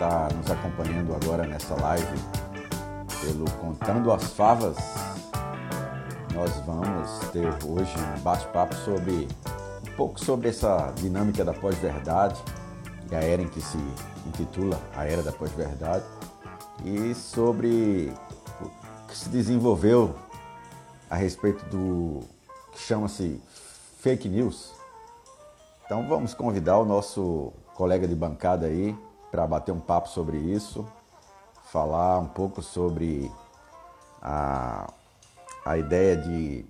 está nos acompanhando agora nessa live pelo Contando as Favas. Nós vamos ter hoje um bate-papo sobre um pouco sobre essa dinâmica da pós-verdade e a era em que se intitula a era da pós-verdade e sobre o que se desenvolveu a respeito do que chama-se fake news. Então vamos convidar o nosso colega de bancada aí para bater um papo sobre isso, falar um pouco sobre a, a ideia de,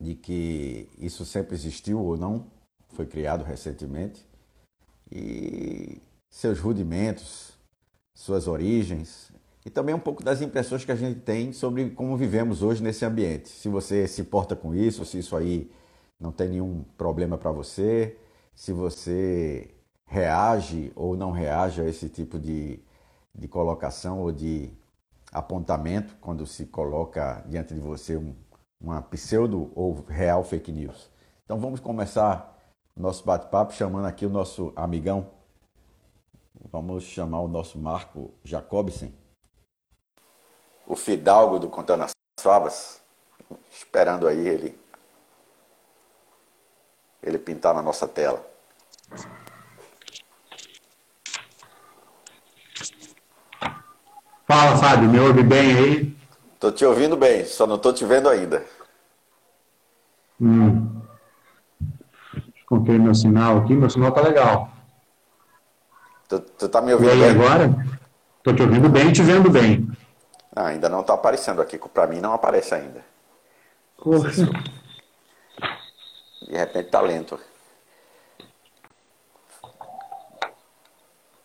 de que isso sempre existiu ou não, foi criado recentemente, e seus rudimentos, suas origens, e também um pouco das impressões que a gente tem sobre como vivemos hoje nesse ambiente. Se você se importa com isso, se isso aí não tem nenhum problema para você, se você reage ou não reage a esse tipo de, de colocação ou de apontamento quando se coloca diante de você um, uma pseudo ou real fake news. Então vamos começar nosso bate-papo chamando aqui o nosso amigão. Vamos chamar o nosso Marco Jacobsen, o fidalgo do Contando as Favas, esperando aí ele ele pintar na nossa tela. Fala, Fábio, me ouve bem aí? Tô te ouvindo bem, só não tô te vendo ainda. Hum. Meu sinal aqui, meu sinal tá legal. Tu, tu tá me ouvindo e bem? agora? Tô te ouvindo bem e te vendo bem. Ah, ainda não tá aparecendo aqui, para mim não aparece ainda. Poxa. De repente tá lento.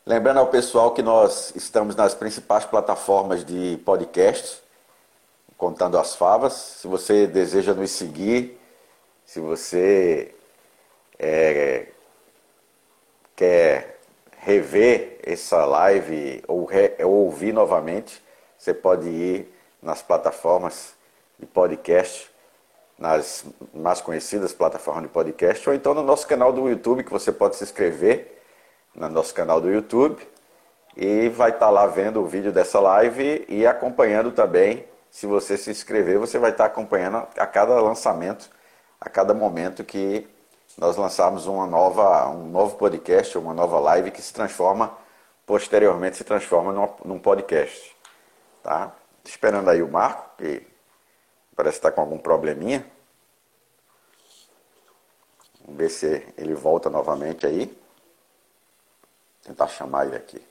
Lembrando ao pessoal que nós estamos nas principais plataformas de podcast, contando as favas. Se você deseja nos seguir, se você é, quer rever essa live ou, re, ou ouvir novamente, você pode ir nas plataformas de podcast, nas mais conhecidas plataformas de podcast, ou então no nosso canal do YouTube, que você pode se inscrever no nosso canal do YouTube e vai estar tá lá vendo o vídeo dessa live e acompanhando também. Se você se inscrever, você vai estar tá acompanhando a cada lançamento, a cada momento que nós lançarmos uma nova, um novo podcast, uma nova live que se transforma, posteriormente se transforma num, num podcast. Tá? Esperando aí o Marco, que parece estar com algum probleminha. Vamos ver se ele volta novamente aí tentar chamar ele aqui.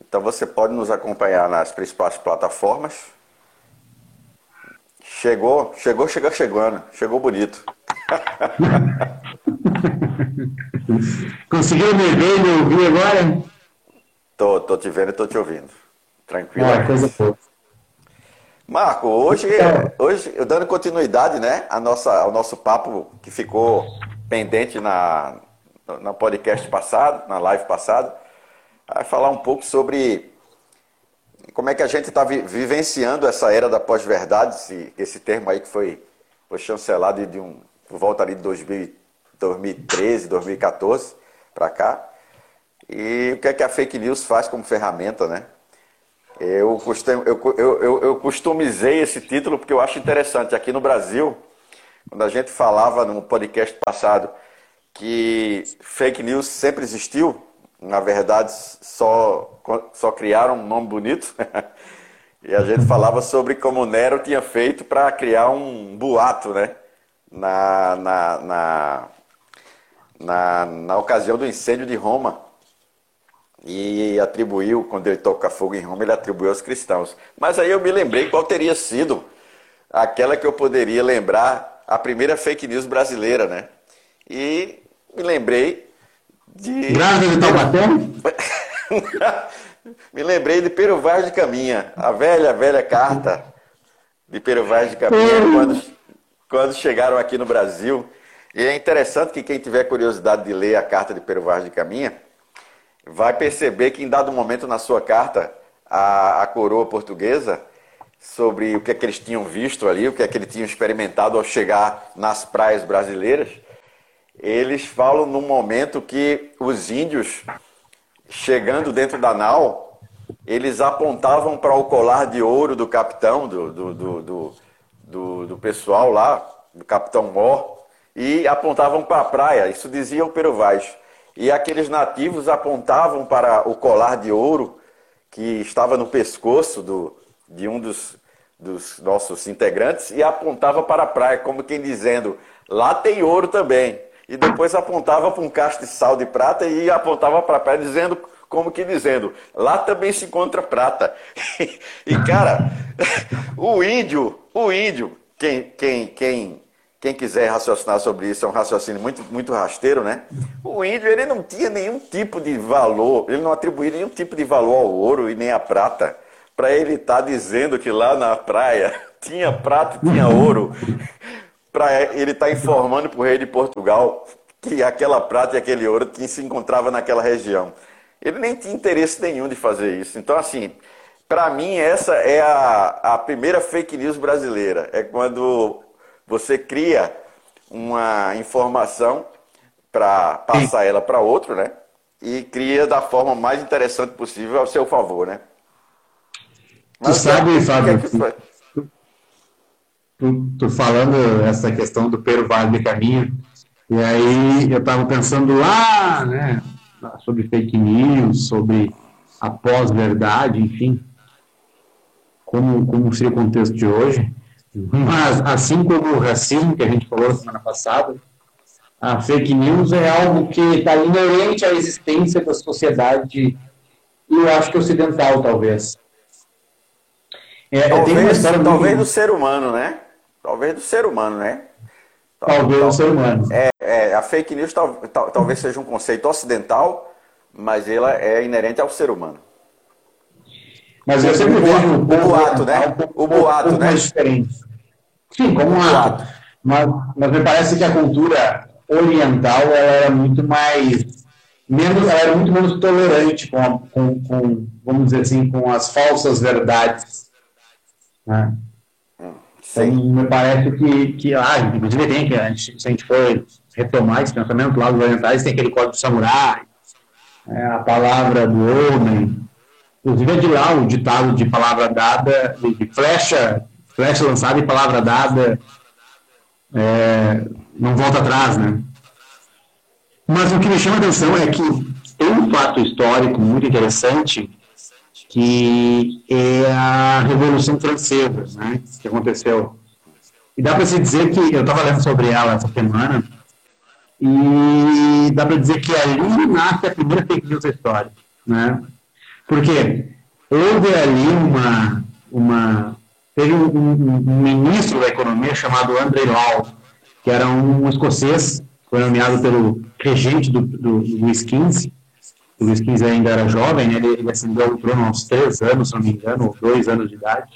Então você pode nos acompanhar nas principais plataformas. Chegou, chegou, chegou chegando, chegou bonito. Conseguiu me ver e me ouvir agora? Tô, tô te vendo e tô te ouvindo. Tranquilo. Ah, coisa boa. Marco, hoje, hoje, eu dando continuidade né, a nossa, ao nosso papo que ficou pendente na, no podcast passado, na live passada, vai falar um pouco sobre como é que a gente está vivenciando essa era da pós-verdade, esse, esse termo aí que foi, foi chancelado de um, por volta ali de 2000, 2013, 2014 para cá. E o que é que a fake news faz como ferramenta, né? Eu, costum, eu, eu, eu, eu customizei esse título porque eu acho interessante. Aqui no Brasil, quando a gente falava no podcast passado que fake news sempre existiu, na verdade só, só criaram um nome bonito. e a gente falava sobre como Nero tinha feito para criar um boato, né? Na, na, na, na, na ocasião do incêndio de Roma. E atribuiu, quando ele toca fogo em Roma, ele atribuiu aos cristãos. Mas aí eu me lembrei qual teria sido aquela que eu poderia lembrar, a primeira fake news brasileira, né? E me lembrei de. Grávida de Taubaté? me lembrei de Pero Vaz de Caminha, a velha, velha carta de Pero Vaz de Caminha, quando, quando chegaram aqui no Brasil. E é interessante que quem tiver curiosidade de ler a carta de Pero Vaz de Caminha, vai perceber que em dado momento na sua carta, a, a coroa portuguesa, sobre o que é que eles tinham visto ali, o que é que eles tinham experimentado ao chegar nas praias brasileiras, eles falam num momento que os índios, chegando dentro da nau, eles apontavam para o colar de ouro do capitão, do, do, do, do, pessoal lá, do capitão Mor, e apontavam para a praia. Isso dizia o Pero Vaz. E aqueles nativos apontavam para o colar de ouro que estava no pescoço do, de um dos, dos nossos integrantes e apontava para a praia, como quem dizendo: lá tem ouro também. E depois apontava para um cacho de sal de prata e apontava para a praia, dizendo, como que dizendo: lá também se encontra prata. e cara, o índio, o índio, quem, quem, quem quem quiser raciocinar sobre isso, é um raciocínio muito, muito rasteiro, né? O índio, ele não tinha nenhum tipo de valor, ele não atribuía nenhum tipo de valor ao ouro e nem à prata, para ele estar tá dizendo que lá na praia tinha prata e tinha ouro, para ele estar tá informando para o rei de Portugal que aquela prata e aquele ouro que se encontrava naquela região. Ele nem tinha interesse nenhum de fazer isso. Então, assim, para mim, essa é a, a primeira fake news brasileira. É quando você cria uma informação para passar ela para outro, né? E cria da forma mais interessante possível ao seu favor, né? Mas, tu sabe, é, Fábio, tu, tu, falando essa questão do Pero Vale de Caminho, e aí eu estava pensando lá, né, sobre fake news, sobre a pós-verdade, enfim, como, como seria o contexto de hoje. Mas, assim como o racismo, que a gente falou semana passada, a fake news é algo que está inerente à existência da sociedade, e eu acho que ocidental, talvez. É, talvez talvez do ser humano, né? Talvez do ser humano, né? Talvez do ser humano. É, é, a fake news tal, tal, talvez seja um conceito ocidental, mas ela é inerente ao ser humano. Mas eu sempre vejo o boato, né? O boato, né? Mais diferente. Sim, como um ato. Mas, mas me parece que a cultura oriental ela era muito mais menos, ela era muito menos tolerante com, a, com, com vamos dizer assim, com as falsas verdades. Né? Então, me parece que, que ah, inclusive tem que a gente, se a gente for retomar esse pensamento lá dos orientais, tem aquele código samurai, é, a palavra do homem, Inclusive é de lá o ditado de palavra dada, de flecha, flecha lançada e palavra dada, é, não volta atrás, né? Mas o que me chama a atenção é que tem um fato histórico muito interessante que é a Revolução Francesa, né, que aconteceu. E dá para se dizer que, eu estava lendo sobre ela essa semana, e dá para dizer que ali nasce a primeira fake news história, né? Porque houve ali uma. uma teve um, um, um ministro da economia chamado André Lau, que era um escocês, foi nomeado pelo regente do, do, do Luís XV. O Luís XV ainda era jovem, né? ele, ele o trono aos três anos, se não me engano, ou dois anos de idade.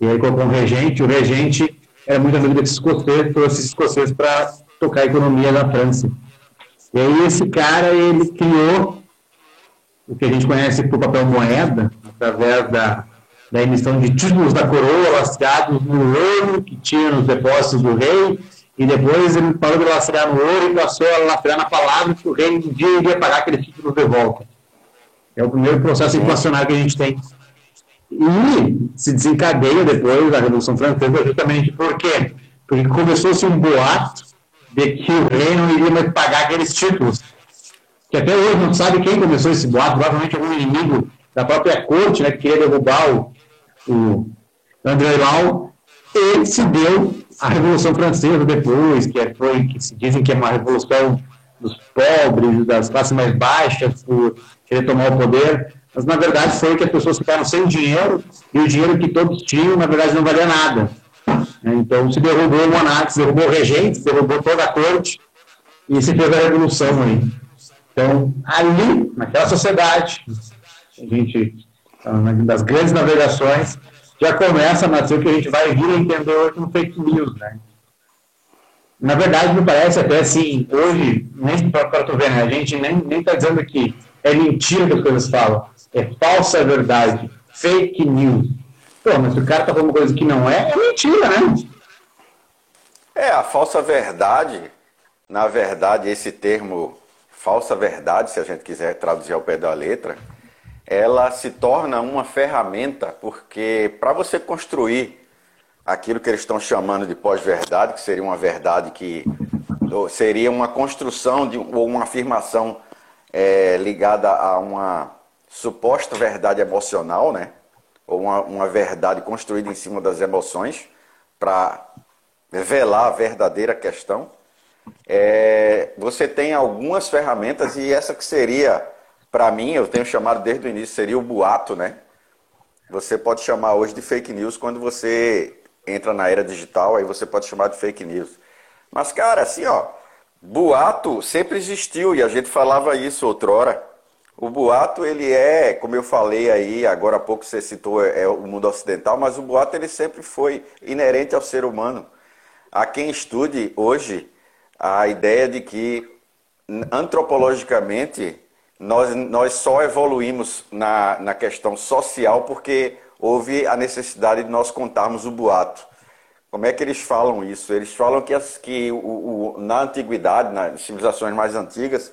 E aí colocou um regente, o regente era muito amigo desse escocês, trouxe esse escocês para tocar a economia da França. E aí esse cara, ele criou o que a gente conhece por papel moeda, através da, da emissão de títulos da coroa lastreados no ouro que tinha nos depósitos do rei, e depois ele parou de lastrear no ouro e passou a lastrear na palavra que o rei um dia iria pagar aqueles títulos de volta. É o primeiro processo inflacionário que a gente tem. E se desencadeia depois da Revolução Francesa justamente por quê? Porque começou-se um boato de que o rei não iria mais pagar aqueles títulos que até hoje não sabe quem começou esse boato, provavelmente algum inimigo da própria corte, né, que queria derrubar o, o André Lau, e se deu a Revolução Francesa depois, que é, foi, que se dizem que é uma revolução dos pobres, das classes mais baixas, por querer tomar o poder, mas na verdade foi que as pessoas ficaram sem dinheiro, e o dinheiro que todos tinham, na verdade, não valia nada. Então se derrubou monarcas, derrubou regentes, derrubou toda a corte, e se fez a revolução aí. Então, ali, naquela sociedade, a gente, das grandes navegações, já começa a nascer o que a gente vai vir a entender hoje como fake news, né? Na verdade, me parece até assim, hoje, nem para tu ver, né? A gente nem está dizendo que é mentira que as coisas falam. É falsa verdade. Fake news. Pô, mas se o cara está falando coisa que não é, é mentira, né? É, a falsa verdade na verdade, esse termo falsa verdade, se a gente quiser traduzir ao pé da letra, ela se torna uma ferramenta, porque para você construir aquilo que eles estão chamando de pós-verdade, que seria uma verdade que seria uma construção de, ou uma afirmação é, ligada a uma suposta verdade emocional, né? ou uma, uma verdade construída em cima das emoções, para revelar a verdadeira questão. É, você tem algumas ferramentas e essa que seria, para mim, eu tenho chamado desde o início, seria o boato, né? Você pode chamar hoje de fake news quando você entra na era digital, aí você pode chamar de fake news. Mas, cara, assim, ó, boato sempre existiu e a gente falava isso outrora. O boato, ele é, como eu falei aí, agora há pouco você citou, é o mundo ocidental, mas o boato ele sempre foi inerente ao ser humano. Há quem estude hoje a ideia de que, antropologicamente, nós, nós só evoluímos na, na questão social porque houve a necessidade de nós contarmos o boato. Como é que eles falam isso? Eles falam que, as, que o, o, na antiguidade, nas civilizações mais antigas,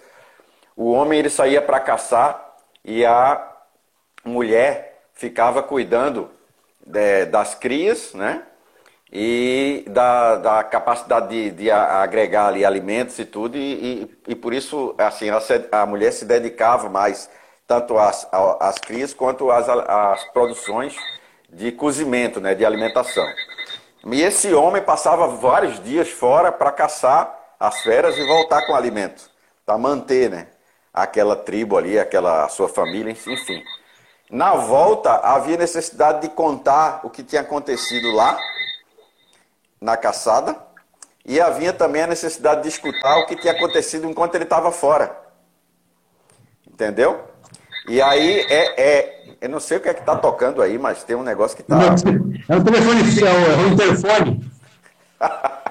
o homem ele saía para caçar e a mulher ficava cuidando de, das crias, né? E da, da capacidade de, de, agregar ali alimentos e tudo, e, e, e por isso assim, a, a, mulher se dedicava mais tanto às, às crias quanto às, às produções de cozimento, né, de alimentação. E esse homem passava vários dias fora para caçar as feras e voltar com alimento, para manter né, aquela tribo ali, aquela sua família, enfim. Na volta, havia necessidade de contar o que tinha acontecido lá, na caçada, e havia também a necessidade de escutar o que tinha acontecido enquanto ele estava fora. Entendeu? E aí é, é, Eu não sei o que é que está tocando aí, mas tem um negócio que está. É um telefone, é um interfone.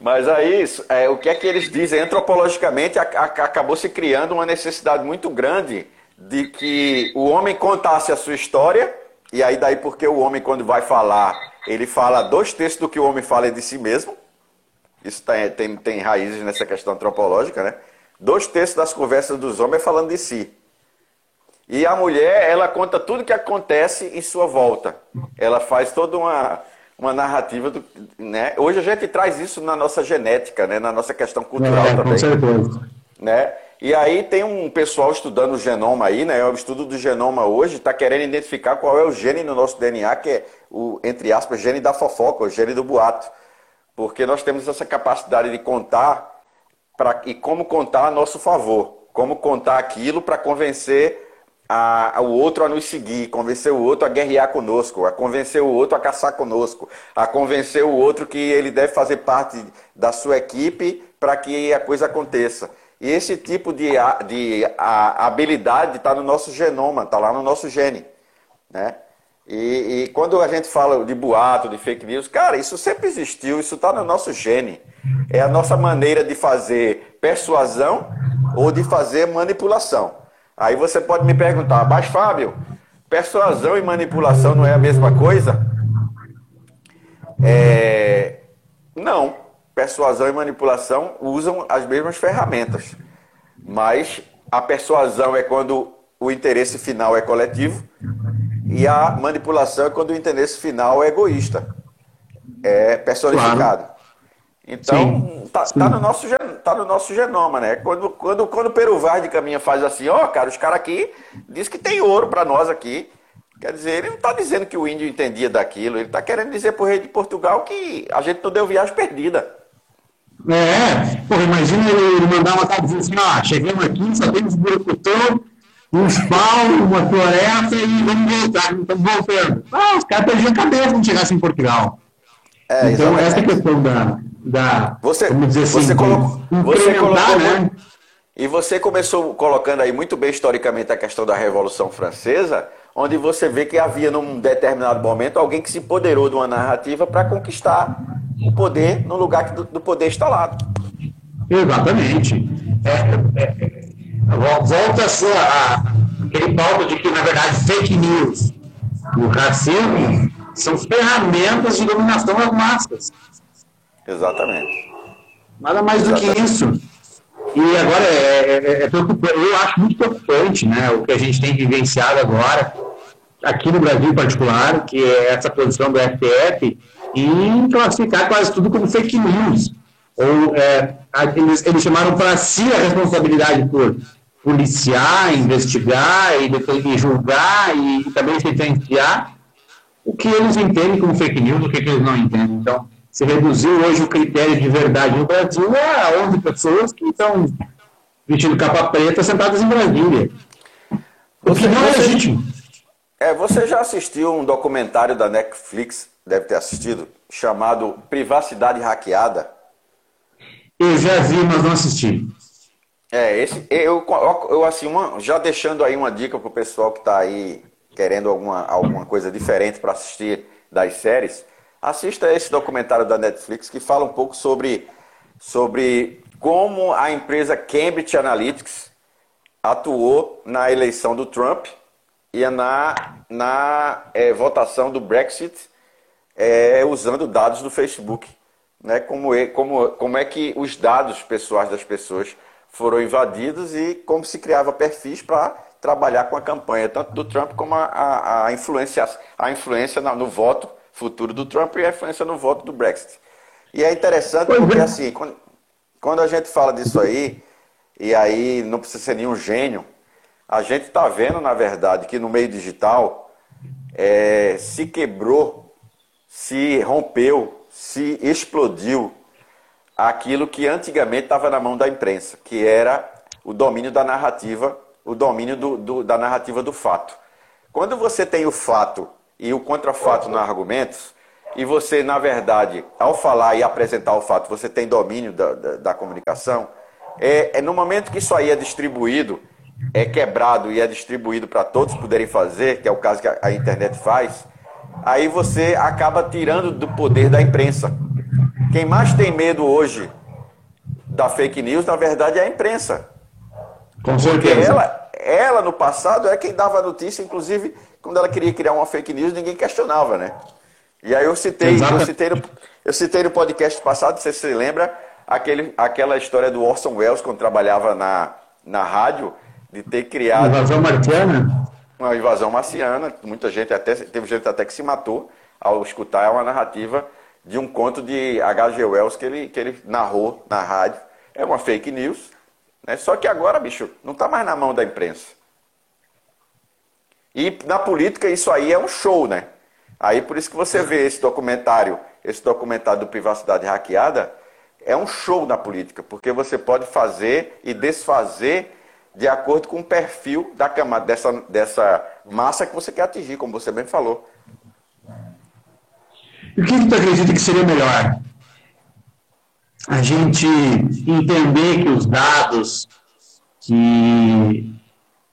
Mas aí, é, o que é que eles dizem? Antropologicamente, a, a, acabou se criando uma necessidade muito grande de que o homem contasse a sua história, e aí daí porque o homem, quando vai falar, ele fala dois terços do que o homem fala é de si mesmo. Isso tem, tem, tem raízes nessa questão antropológica, né? Dois terços das conversas dos homens é falando de si. E a mulher, ela conta tudo que acontece em sua volta. Ela faz toda uma uma narrativa do, né? Hoje a gente traz isso na nossa genética, né? Na nossa questão cultural é, também. Com certeza. Né? E aí tem um pessoal estudando o genoma aí, né? O estudo do genoma hoje está querendo identificar qual é o gene no nosso DNA, que é o, entre aspas, gene da fofoca, o gene do boato. Porque nós temos essa capacidade de contar pra, e como contar a nosso favor. Como contar aquilo para convencer a, a, o outro a nos seguir, convencer o outro a guerrear conosco, a convencer o outro a caçar conosco, a convencer o outro que ele deve fazer parte da sua equipe para que a coisa aconteça. E esse tipo de, de a, habilidade está no nosso genoma, está lá no nosso gene. Né? E, e, quando a gente fala de boato, de fake news, cara, isso sempre existiu, isso está no nosso gene. É a nossa maneira de fazer persuasão ou de fazer manipulação. Aí você pode me perguntar, mas Fábio, persuasão e manipulação não é a mesma coisa? É... Não, persuasão e manipulação usam as mesmas ferramentas, mas a persuasão é quando o interesse final é coletivo e a manipulação é quando o interesse final é egoísta, é personificado. Claro. Então, está tá no, nosso, tá no nosso genoma, né? Quando, quando, quando o Peru Verde caminha faz assim, ó, oh, cara, os caras aqui diz que tem ouro para nós aqui. Quer dizer, ele não está dizendo que o índio entendia daquilo, ele está querendo dizer para o rei de Portugal que a gente não deu viagem perdida. É, porra, imagina ele mandar uma carta dizendo assim, ó, chegamos aqui, só temos buracutão, uns pau, uma floresta e vamos voltar, estamos voltando. Ah, os caras perdiam a cabeça quando chegassem em Portugal. É, então, essa questão da, da você, vamos dizer assim, você colocou, você colocou né? E você começou colocando aí muito bem historicamente a questão da Revolução Francesa, onde você vê que havia num determinado momento alguém que se empoderou de uma narrativa para conquistar o poder no lugar do, do poder instalado. Exatamente. É, é, é, volta a ser a, aquele pauta de que, na verdade, fake news e o racismo são ferramentas de dominação das massas. Exatamente. Nada mais do que isso. E agora é, é, é, é eu acho muito preocupante né, o que a gente tem vivenciado agora, aqui no Brasil em particular, que é essa posição do STF em classificar quase tudo como fake news. Ou é, eles, eles chamaram para si a responsabilidade por policiar, investigar e, e julgar e, e também sentenciar o que eles entendem como fake news, o que, que eles não entendem. Então, se reduziu hoje o critério de verdade no Brasil a 11 pessoas que estão vestindo capa preta sentadas em Brasília. O que não é legítimo. É, você já assistiu um documentário da Netflix, deve ter assistido, chamado Privacidade Hackeada? Eu já vi, mas não assisti. É, esse, eu, eu assim, uma, já deixando aí uma dica pro pessoal que está aí querendo alguma, alguma coisa diferente para assistir das séries, assista esse documentário da Netflix que fala um pouco sobre, sobre como a empresa Cambridge Analytics atuou na eleição do Trump e na, na é, votação do Brexit é, usando dados do Facebook. Né? Como, é, como, como é que os dados pessoais das pessoas foram invadidos e como se criava perfis para trabalhar com a campanha, tanto do Trump como a, a, a influência, a influência no voto futuro do Trump e a influência no voto do Brexit. E é interessante porque, assim, quando, quando a gente fala disso aí, e aí não precisa ser nenhum gênio, a gente está vendo, na verdade, que no meio digital é, se quebrou, se rompeu, se explodiu aquilo que antigamente estava na mão da imprensa, que era o domínio da narrativa, o domínio do, do, da narrativa do fato. Quando você tem o fato e o contrafato nos argumentos, e você, na verdade, ao falar e apresentar o fato, você tem domínio da, da, da comunicação, é, é, no momento que isso aí é distribuído, é quebrado e é distribuído para todos poderem fazer, que é o caso que a, a internet faz, aí você acaba tirando do poder da imprensa. Quem mais tem medo hoje da fake news, na verdade, é a imprensa. Com certeza. Porque ela, ela, no passado, é quem dava a notícia, inclusive, quando ela queria criar uma fake news, ninguém questionava, né? E aí eu citei, eu citei, no, eu citei no podcast passado, você se lembra, aquele, aquela história do Orson Welles, quando trabalhava na, na rádio, de ter criado. Invasão marciana? Uma invasão marciana. Muita gente até. Teve gente até que se matou ao escutar uma narrativa de um conto de H.G. Wells que ele, que ele narrou na rádio. É uma fake news. Né? Só que agora, bicho, não está mais na mão da imprensa. E na política isso aí é um show, né? Aí por isso que você vê esse documentário, esse documentário do Privacidade Hackeada, é um show na política, porque você pode fazer e desfazer de acordo com o perfil da camada, dessa, dessa massa que você quer atingir, como você bem falou. E o que, tu acredita que seria melhor? A gente entender que os dados, que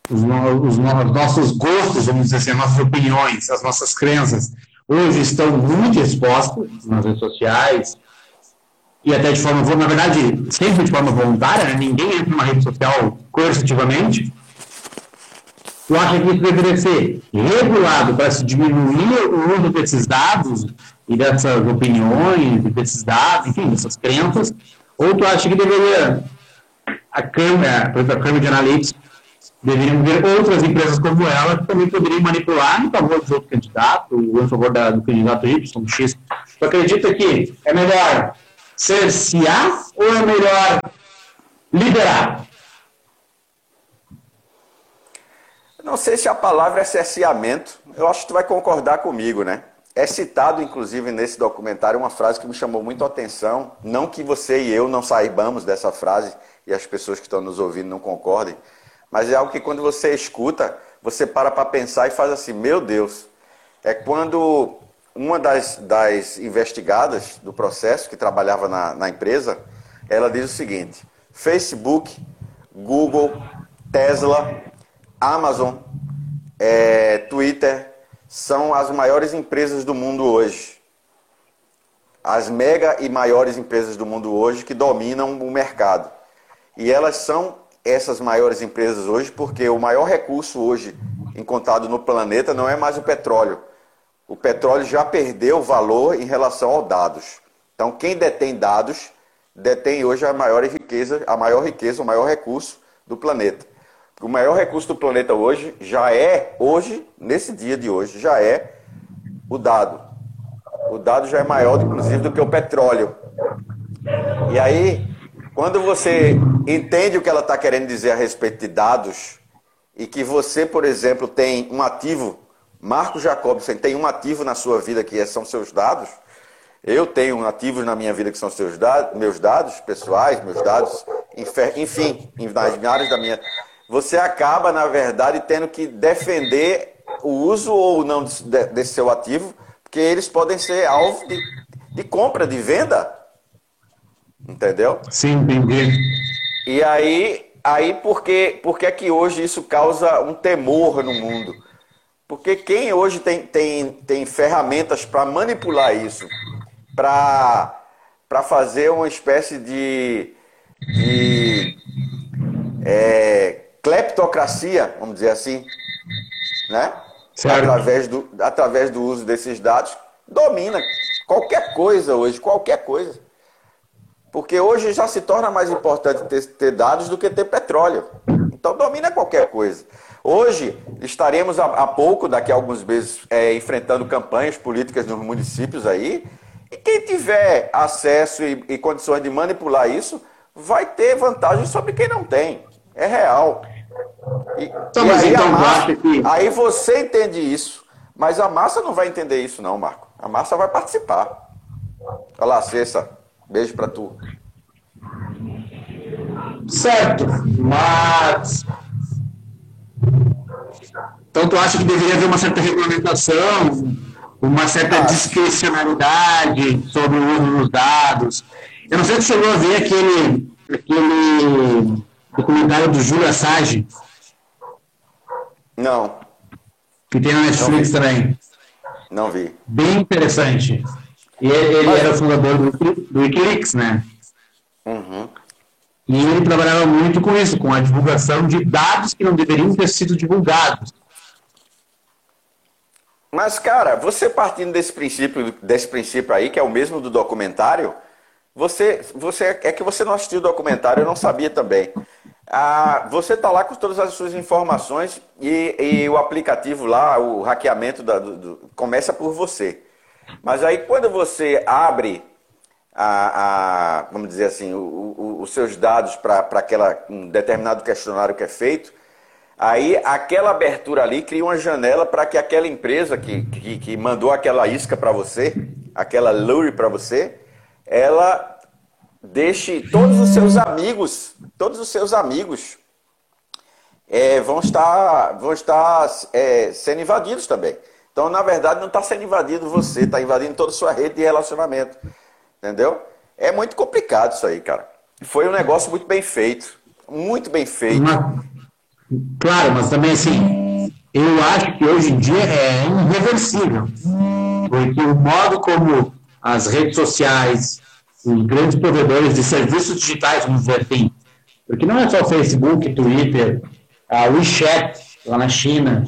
os, os, os nossos gostos, vamos dizer assim, as nossas opiniões, as nossas crenças, hoje estão muito expostas nas redes sociais, e até de forma, na verdade, sempre de forma voluntária, né? ninguém entra numa rede social coercitivamente. Tu acha que isso deveria ser regulado para se diminuir o uso desses dados e dessas opiniões, desses dados, enfim, dessas crenças, ou tu acha que deveria a Câmara, por exemplo, a Câmara de Analytics, deveriam ver outras empresas como ela que também poderiam manipular em favor do outro candidato, ou em favor da, do candidato Y, X. Tu acredita que é melhor cercear ou é melhor liberar? Não sei se a palavra é cerceamento. Eu acho que tu vai concordar comigo, né? É citado, inclusive, nesse documentário uma frase que me chamou muito a atenção. Não que você e eu não saibamos dessa frase e as pessoas que estão nos ouvindo não concordem, mas é algo que quando você escuta, você para para pensar e faz assim: meu Deus. É quando uma das, das investigadas do processo, que trabalhava na, na empresa, ela diz o seguinte: Facebook, Google, Tesla, Amazon, é, Twitter, são as maiores empresas do mundo hoje. As mega e maiores empresas do mundo hoje que dominam o mercado. E elas são essas maiores empresas hoje porque o maior recurso hoje encontrado no planeta não é mais o petróleo. O petróleo já perdeu valor em relação aos dados. Então, quem detém dados detém hoje a maior riqueza, a maior riqueza, o maior recurso do planeta. O maior recurso do planeta hoje já é, hoje, nesse dia de hoje, já é o dado. O dado já é maior, inclusive, do que o petróleo. E aí, quando você entende o que ela está querendo dizer a respeito de dados, e que você, por exemplo, tem um ativo, Marco Jacobson tem um ativo na sua vida que são seus dados, eu tenho ativos na minha vida que são seus dados, meus dados pessoais, meus dados, enfim, nas áreas da minha. Você acaba, na verdade, tendo que defender o uso ou não desse seu ativo, porque eles podem ser alvo de, de compra, de venda. Entendeu? Sim, entendi. E aí, aí por, que, por que, é que hoje isso causa um temor no mundo? Porque quem hoje tem, tem, tem ferramentas para manipular isso, para fazer uma espécie de, de é, cleptocracia, vamos dizer assim, né? Através do, através do uso desses dados, domina qualquer coisa hoje, qualquer coisa. Porque hoje já se torna mais importante ter, ter dados do que ter petróleo. Então domina qualquer coisa. Hoje estaremos há, pouco, daqui a alguns meses, é, enfrentando campanhas políticas nos municípios aí, e quem tiver acesso e, e condições de manipular isso, vai ter vantagem sobre quem não tem. É real. E, então, e aí, então, massa, que... aí você entende isso, mas a massa não vai entender isso, não, Marco. A massa vai participar. Olha lá, Cessa. Beijo para tu. Certo, mas. Então, tu acha que deveria haver uma certa regulamentação uma certa discricionalidade sobre o uso dos dados. Eu não sei se você chegou a ver aquele, aquele documentário do Júlio Assage. Não. Que tem na Netflix não também. Não vi. Bem interessante. E ele, ele era o fundador do, do Wikileaks, né? Uhum. E ele trabalhava muito com isso, com a divulgação de dados que não deveriam ter sido divulgados. Mas, cara, você partindo desse princípio, desse princípio aí, que é o mesmo do documentário, você, você é que você não assistiu o documentário, eu não sabia também. Ah, você está lá com todas as suas informações e, e o aplicativo lá, o hackeamento da, do, do, começa por você. Mas aí quando você abre a, a vamos dizer assim, o, o, os seus dados para um determinado questionário que é feito, Aí aquela abertura ali cria uma janela para que aquela empresa que, que, que mandou aquela isca para você, aquela lure para você, ela deixe todos os seus amigos, todos os seus amigos é, vão estar, vão estar é, sendo invadidos também. Então, na verdade, não está sendo invadido você, está invadindo toda a sua rede de relacionamento. Entendeu? É muito complicado isso aí, cara. Foi um negócio muito bem feito. Muito bem feito. Claro, mas também assim, eu acho que hoje em dia é irreversível. Porque o modo como as redes sociais, os grandes provedores de serviços digitais, vamos dizer assim, porque não é só o Facebook, Twitter, a WeChat, lá na China,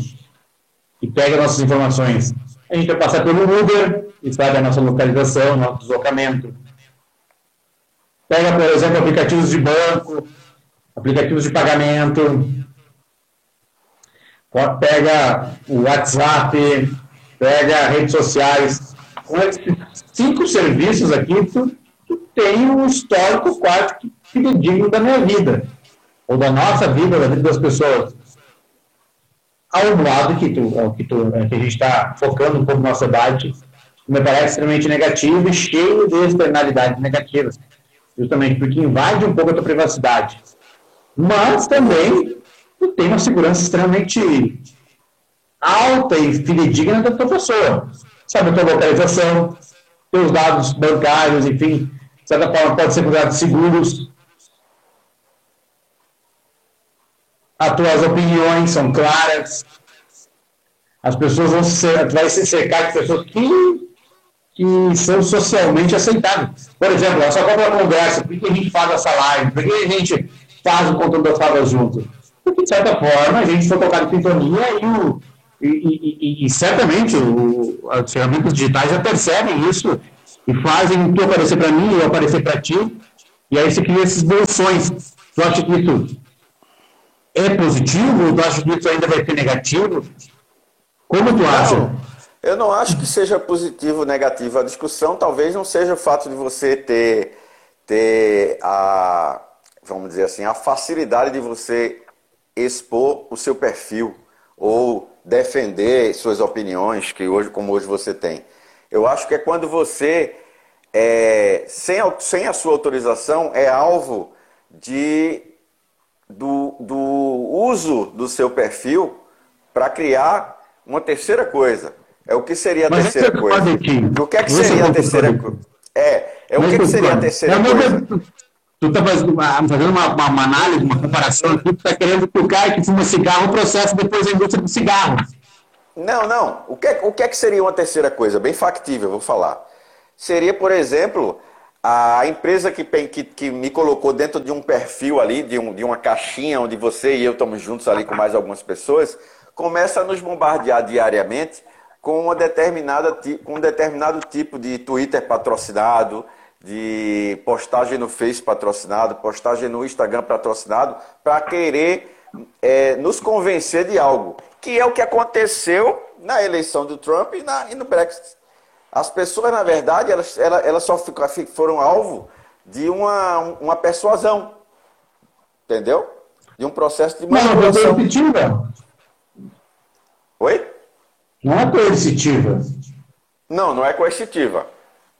que pega nossas informações. A gente vai passar pelo Uber e sabe a nossa localização, nosso deslocamento. Pega, por exemplo, aplicativos de banco, aplicativos de pagamento, pega o WhatsApp, pega redes sociais. Com esses cinco serviços aqui, tu, tu tem um histórico quase que fidedigno da minha vida, ou da nossa vida, da vida das pessoas. Um lado que, tu, que, tu, que a gente está focando um pouco no nosso debate, me parece extremamente negativo e cheio de externalidades negativas, justamente porque invade um pouco a tua privacidade. Mas também tu tem uma segurança extremamente alta e fidedigna da tua pessoa. Sabe a tua localização, teus dados bancários, enfim, de certa forma pode ser considerados seguros. As tuas opiniões são claras. As pessoas vão se, vai se cercar de pessoas que, que são socialmente aceitáveis. Por exemplo, essa própria conversa, por que a gente faz essa live? Por que a gente faz o conteúdo das falas junto? porque, de certa forma, a gente foi colocado em sintonia e, o, e, e, e, certamente o, as ferramentas digitais já percebem isso e fazem tu aparecer para mim e eu aparecer para ti E aí você cria esses bolsões. Tu acha que isso é positivo? Tu acha que isso ainda vai ser negativo? Como tu acha? Não, eu não acho que seja positivo ou negativo. A discussão talvez não seja o fato de você ter, ter a, vamos dizer assim, a facilidade de você expor o seu perfil ou defender suas opiniões, que hoje, como hoje você tem. Eu acho que é quando você, é, sem, sem a sua autorização, é alvo de, do, do uso do seu perfil para criar uma terceira coisa. É o que seria a Mas terceira coisa? O que é que seria a terceira coisa? É, é o que, que seria a terceira coisa? tu está fazendo, uma, uma, uma, análise, uma comparação aqui, tu está querendo que o cara que fuma cigarro processe depois a indústria do cigarro. Não, não. O que, é, o que é que seria uma terceira coisa? Bem factível, vou falar. Seria, por exemplo, a empresa que, que, que me colocou dentro de um perfil ali, de, um, de uma caixinha onde você e eu estamos juntos ali com mais algumas pessoas, começa a nos bombardear diariamente com, uma determinada, com um determinado tipo de Twitter patrocinado, de postagem no Face patrocinado, postagem no Instagram patrocinado, para querer é, nos convencer de algo, que é o que aconteceu na eleição do Trump e, na, e no Brexit. As pessoas, na verdade, elas, elas, elas só foram alvo de uma, uma persuasão, entendeu? De um processo de manipulação. Não, é coercitiva. Oi? Não é coercitiva. Não, não é coercitiva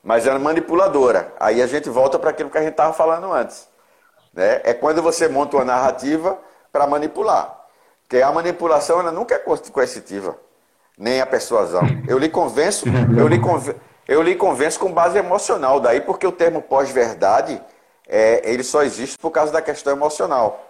mas é manipuladora. Aí a gente volta para aquilo que a gente estava falando antes. Né? É quando você monta uma narrativa para manipular. Porque a manipulação ela nunca é coercitiva, nem a persuasão. Eu lhe convenço, eu lhe, conven, eu lhe convenço com base emocional. Daí porque o termo pós-verdade é, ele só existe por causa da questão emocional.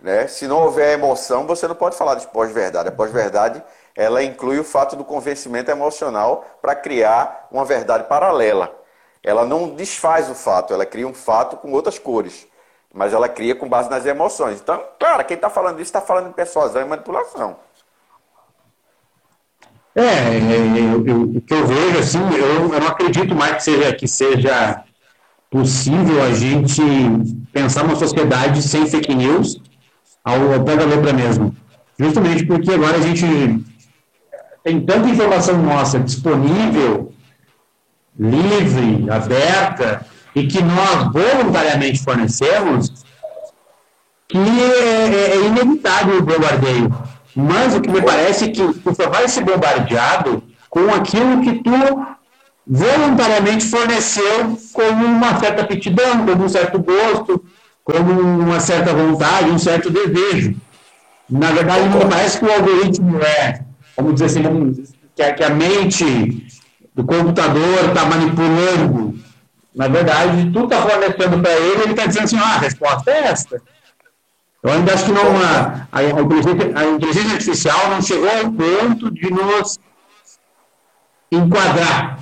Né? Se não houver emoção, você não pode falar de pós-verdade. A pós-verdade ela inclui o fato do convencimento emocional para criar uma verdade paralela. Ela não desfaz o fato, ela cria um fato com outras cores, mas ela cria com base nas emoções. Então, claro, quem está falando isso está falando de persuasão e manipulação. É, o que eu vejo, assim, eu, eu não acredito mais que seja, que seja possível a gente pensar uma sociedade sem fake news ao, ao pé da letra mesmo. Justamente porque agora a gente tem tanta informação nossa disponível, livre, aberta, e que nós voluntariamente fornecemos, que é, é, é inevitável o bombardeio. Mas o que me parece é que tu só vai ser bombardeado com aquilo que tu voluntariamente forneceu como uma certa aptidão, como um certo gosto, como uma certa vontade, um certo desejo. Na verdade, me parece que o algoritmo é vamos dizer assim, que a, que a mente do computador está manipulando. Na verdade, tu está fornecendo para ele, ele está dizendo assim, ah, a resposta é esta. Eu ainda acho que não, a, a, inteligência, a inteligência artificial não chegou ao ponto de nos enquadrar.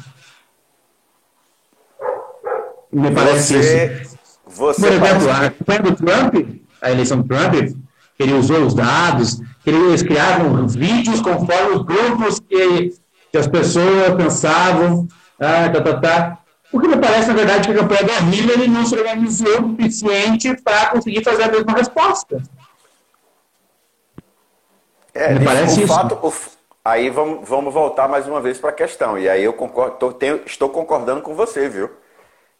Me parece você, isso. Você Por exemplo, a campanha do Trump, a eleição do Trump, ele usou os dados, eles criavam vídeos conforme os grupos que, que as pessoas pensavam, ah, tá, tá, tá. O que me parece, na verdade, que a campanha da Hillary não se organizou o suficiente para conseguir fazer a mesma resposta. É, me parece o isso. Fato, o, aí vamos, vamos voltar mais uma vez para a questão. E aí eu concordo, tô, tenho, estou concordando com você, viu?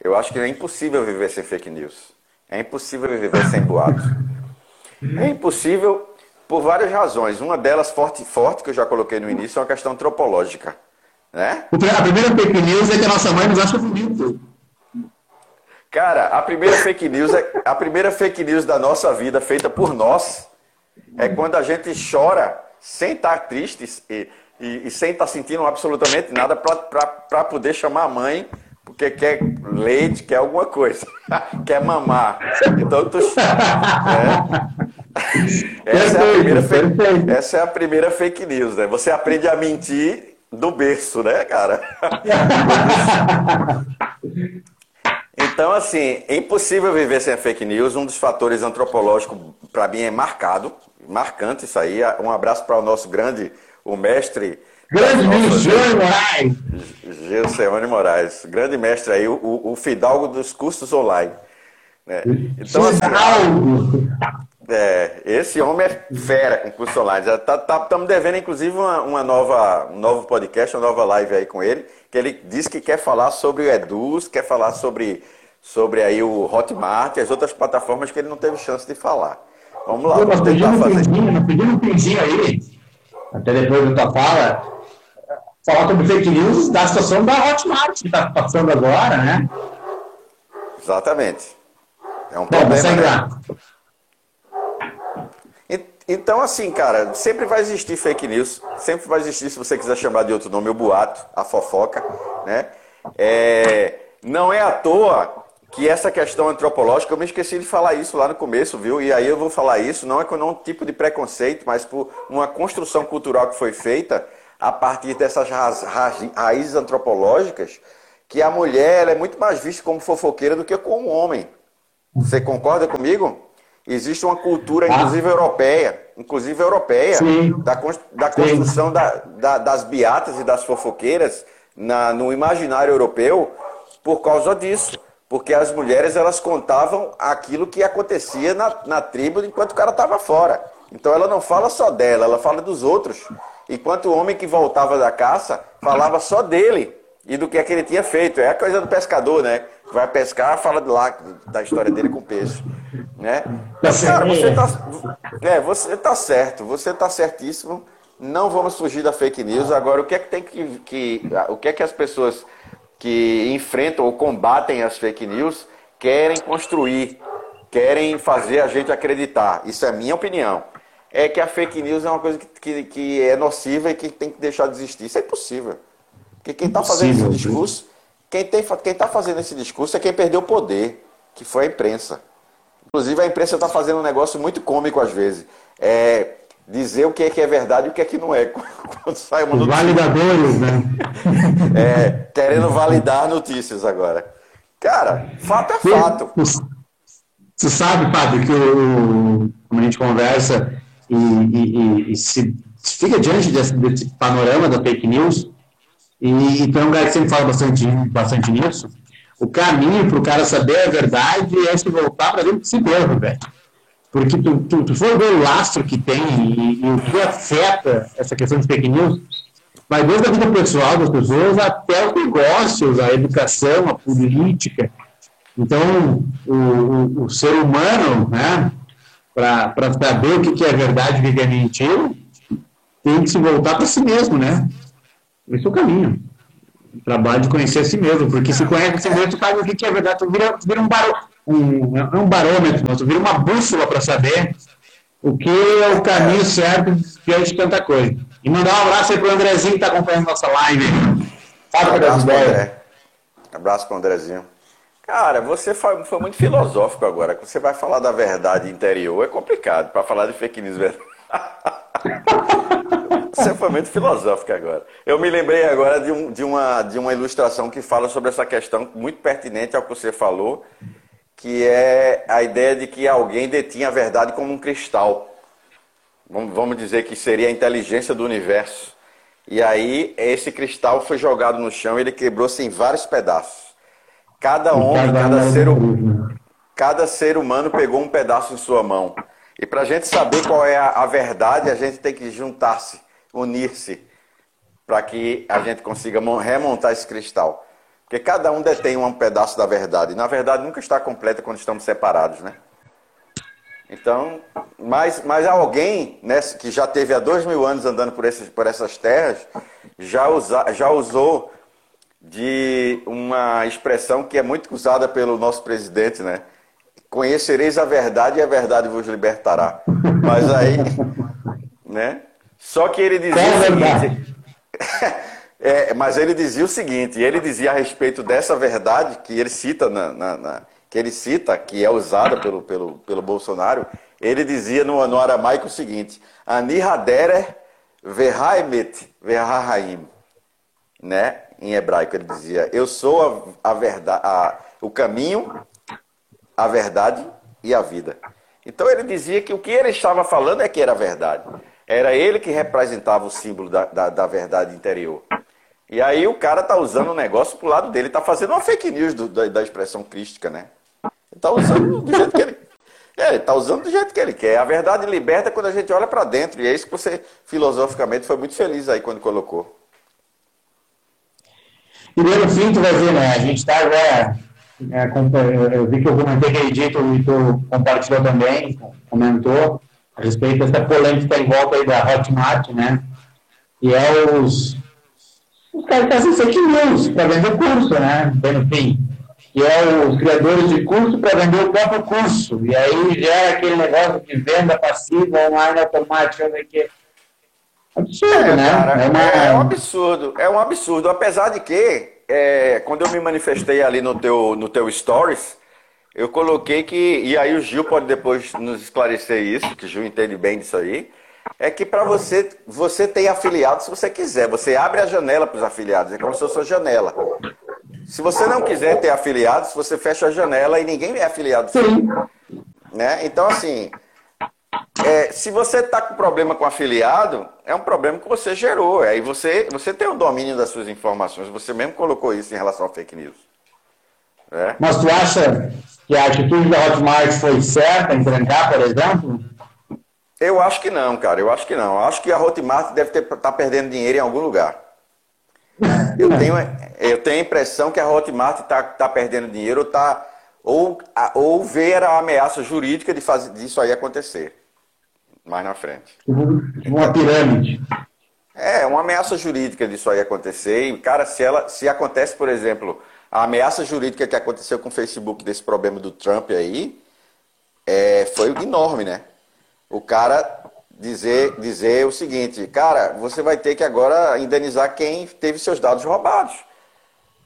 Eu acho que é impossível viver sem fake news. É impossível viver sem boatos. É impossível por várias razões. Uma delas, forte, forte, que eu já coloquei no início, é uma questão antropológica. Né? A primeira fake news é que a nossa mãe nos acha bonito. Cara, a primeira fake news é a primeira fake news da nossa vida feita por nós é quando a gente chora sem estar triste e, e, e sem estar sentindo absolutamente nada para poder chamar a mãe porque quer leite, quer alguma coisa, quer mamar. Então tu. É, essa, é a primeira fake, essa é a primeira fake news, né? Você aprende a mentir do berço, né, cara? Então, assim, é impossível viver sem a fake news. Um dos fatores antropológicos, para mim, é marcado, marcante isso aí. Um abraço para o nosso grande, o mestre Grande Gilcione Moraes. Gilcione Moraes. Grande mestre aí, o, o fidalgo dos cursos online. Né? Então, assim, é, esse homem é fera com curso online. Já estamos tá, tá, devendo, inclusive, uma, uma, nova, um novo podcast, uma nova live aí com ele, que ele disse que quer falar sobre o Eduz, quer falar sobre, sobre aí o Hotmart e as outras plataformas que ele não teve chance de falar. Vamos lá, vamos tentar fazer. Pedimos um pinzinho aí, até depois da tua fala, falar sobre fake news da situação da Hotmart que está passando agora, né? Exatamente. É um Bom, problema, né? Então, assim, cara, sempre vai existir fake news, sempre vai existir, se você quiser chamar de outro nome, o boato, a fofoca, né? É, não é à toa que essa questão antropológica, eu me esqueci de falar isso lá no começo, viu? E aí eu vou falar isso, não é com um tipo de preconceito, mas por uma construção cultural que foi feita a partir dessas raízes antropológicas, que a mulher é muito mais vista como fofoqueira do que como homem. Você concorda comigo? Existe uma cultura, ah. inclusive europeia, inclusive europeia, da, da construção da, da, das beatas e das fofoqueiras na, no imaginário europeu por causa disso. Porque as mulheres elas contavam aquilo que acontecia na, na tribo enquanto o cara estava fora. Então ela não fala só dela, ela fala dos outros. Enquanto o homem que voltava da caça falava só dele e do que, é que ele tinha feito. É a coisa do pescador, né? Vai pescar, fala de lá, da história dele com peixe. Né? Cara, você tá, é, você tá certo, você tá certíssimo. Não vamos fugir da fake news. Agora, o que é que tem que. que o que é que as pessoas que enfrentam ou combatem as fake news querem construir, querem fazer a gente acreditar? Isso é minha opinião. É que a fake news é uma coisa que, que, que é nociva e que tem que deixar de existir. Isso é impossível. Porque quem está fazendo esse discurso, quem está fazendo esse discurso é quem perdeu o poder, que foi a imprensa. Inclusive a imprensa está fazendo um negócio muito cômico às vezes. É dizer o que é que é verdade e o que é que não é. Quando sai uma notícia. Validadores, né? é, querendo validar notícias agora. Cara, fato é fato. Você sabe, padre, que o, como a gente conversa e, e, e, e se fica diante desse, desse panorama da fake news, e, então, cara que sempre fala bastante, bastante nisso. O caminho para o cara saber a verdade é se voltar para dentro de si mesmo, velho. Porque tu, tu, tu for ver o lastro que tem e, e, o que afeta essa questão de fake news, vai desde a vida pessoal das pessoas até os negócios, a educação, a política. Então, o, o, o ser humano, né, para saber o que, que é verdade e o que é mentira, tem que se voltar para si mesmo, né? Esse é o caminho. O trabalho de conhecer a si mesmo, porque se conhece a si mesmo, tu sabe o que é verdade, tu vira, tu vira um, barô, um, é um barômetro, tu vira uma bússola para saber o que é o caminho certo diante de tanta coisa. E mandar um abraço aí pro Andrezinho que está acompanhando nossa live. Fala um abraço pro André. Abraço pro Andrezinho. Cara, você foi, foi, muito filosófico agora. Você vai falar da verdade interior, é complicado. Para falar de fake news, Você foi muito filosófico agora. Eu me lembrei agora de, um, de, uma, de uma ilustração que fala sobre essa questão muito pertinente ao que você falou, que é a ideia de que alguém detinha a verdade como um cristal. Vamos dizer que seria a inteligência do universo. E aí esse cristal foi jogado no chão e ele quebrou-se em vários pedaços. Cada homem, cada ser, cada ser humano pegou um pedaço em sua mão. E para a gente saber qual é a, a verdade, a gente tem que juntar-se unir-se para que a gente consiga remontar esse cristal. Porque cada um detém um pedaço da verdade. Na verdade, nunca está completa quando estamos separados, né? Então, mas, mas alguém né, que já teve há dois mil anos andando por, esses, por essas terras já, usa, já usou de uma expressão que é muito usada pelo nosso presidente, né? Conhecereis a verdade e a verdade vos libertará. Mas aí, né? Só que ele dizia o seguinte. é, mas ele dizia o seguinte, ele dizia a respeito dessa verdade que ele cita na, na, na que ele cita, que é usada pelo, pelo, pelo Bolsonaro, ele dizia no, no aramaico o seguinte: Anihaderer verhaimet verhaim, né? Em hebraico ele dizia: Eu sou a, a verdade, a, o caminho, a verdade e a vida. Então ele dizia que o que ele estava falando é que era verdade. Era ele que representava o símbolo da, da, da verdade interior. E aí o cara tá usando o negócio pro lado dele, tá fazendo uma fake news do, da, da, expressão crística, né? Ele está usando do jeito que ele é, ele está usando do jeito que ele quer. A verdade liberta quando a gente olha para dentro. E é isso que você, filosoficamente, foi muito feliz aí quando colocou. E no fim, tu vai ver, né? A gente está agora. É, eu vi que eu comentei aquele dia que o Vitor compartilhou também, comentou, a respeito dessa polêmica em volta aí da Hotmart, né? E é os. Os caras que fazem fake news para vender curso, né? Bem no fim que é os criadores de curso para vender o próprio curso. E aí gera aquele negócio de venda passiva, online automática, que absurdo, é, né? Cara, é, uma... é, um absurdo, é um absurdo. Apesar de que, é, quando eu me manifestei ali no teu, no teu stories, eu coloquei que, e aí o Gil pode depois nos esclarecer isso, que o Gil entende bem disso aí, é que para você, você tem afiliados se você quiser. Você abre a janela para os afiliados, é como se fosse a janela. Se você não quiser ter afiliados, você fecha a janela e ninguém é afiliado. Sim. Né? Então, assim, é, se você está com problema com afiliado, é um problema que você gerou. Aí você, você tem o domínio das suas informações. Você mesmo colocou isso em relação a fake news. É. Mas tu acha que a atitude da Hotmart foi certa em trancar, por exemplo? Eu acho que não, cara. Eu acho que não. Eu acho que a Hotmart deve estar tá perdendo dinheiro em algum lugar. Eu tenho, eu tenho a impressão que a Hotmart está tá perdendo dinheiro ou, tá, ou, ou ver a ameaça jurídica de fazer disso aí acontecer mais na frente. Uma pirâmide. É, uma ameaça jurídica disso aí acontecer. E, cara, se, ela, se acontece, por exemplo, a ameaça jurídica que aconteceu com o Facebook desse problema do Trump aí, é, foi enorme, né? O cara dizer, dizer o seguinte, cara, você vai ter que agora indenizar quem teve seus dados roubados,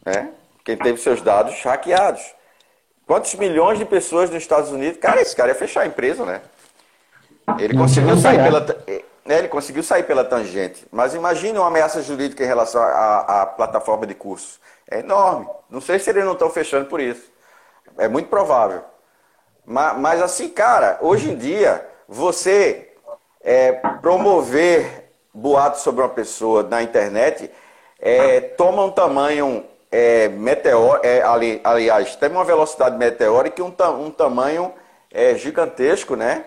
né? Quem teve seus dados hackeados. Quantos milhões de pessoas nos Estados Unidos? Cara, esse cara ia fechar a empresa, né? Ele conseguiu sair pela, né, ele conseguiu sair pela tangente. Mas imagine uma ameaça jurídica em relação à, à plataforma de cursos. É enorme. Não sei se eles não estão fechando por isso. É muito provável. Mas, mas assim, cara, hoje em dia, você é, promover boatos sobre uma pessoa na internet é, toma um tamanho é, é, ali, aliás, tem uma velocidade meteórica e um, um tamanho é, gigantesco, né?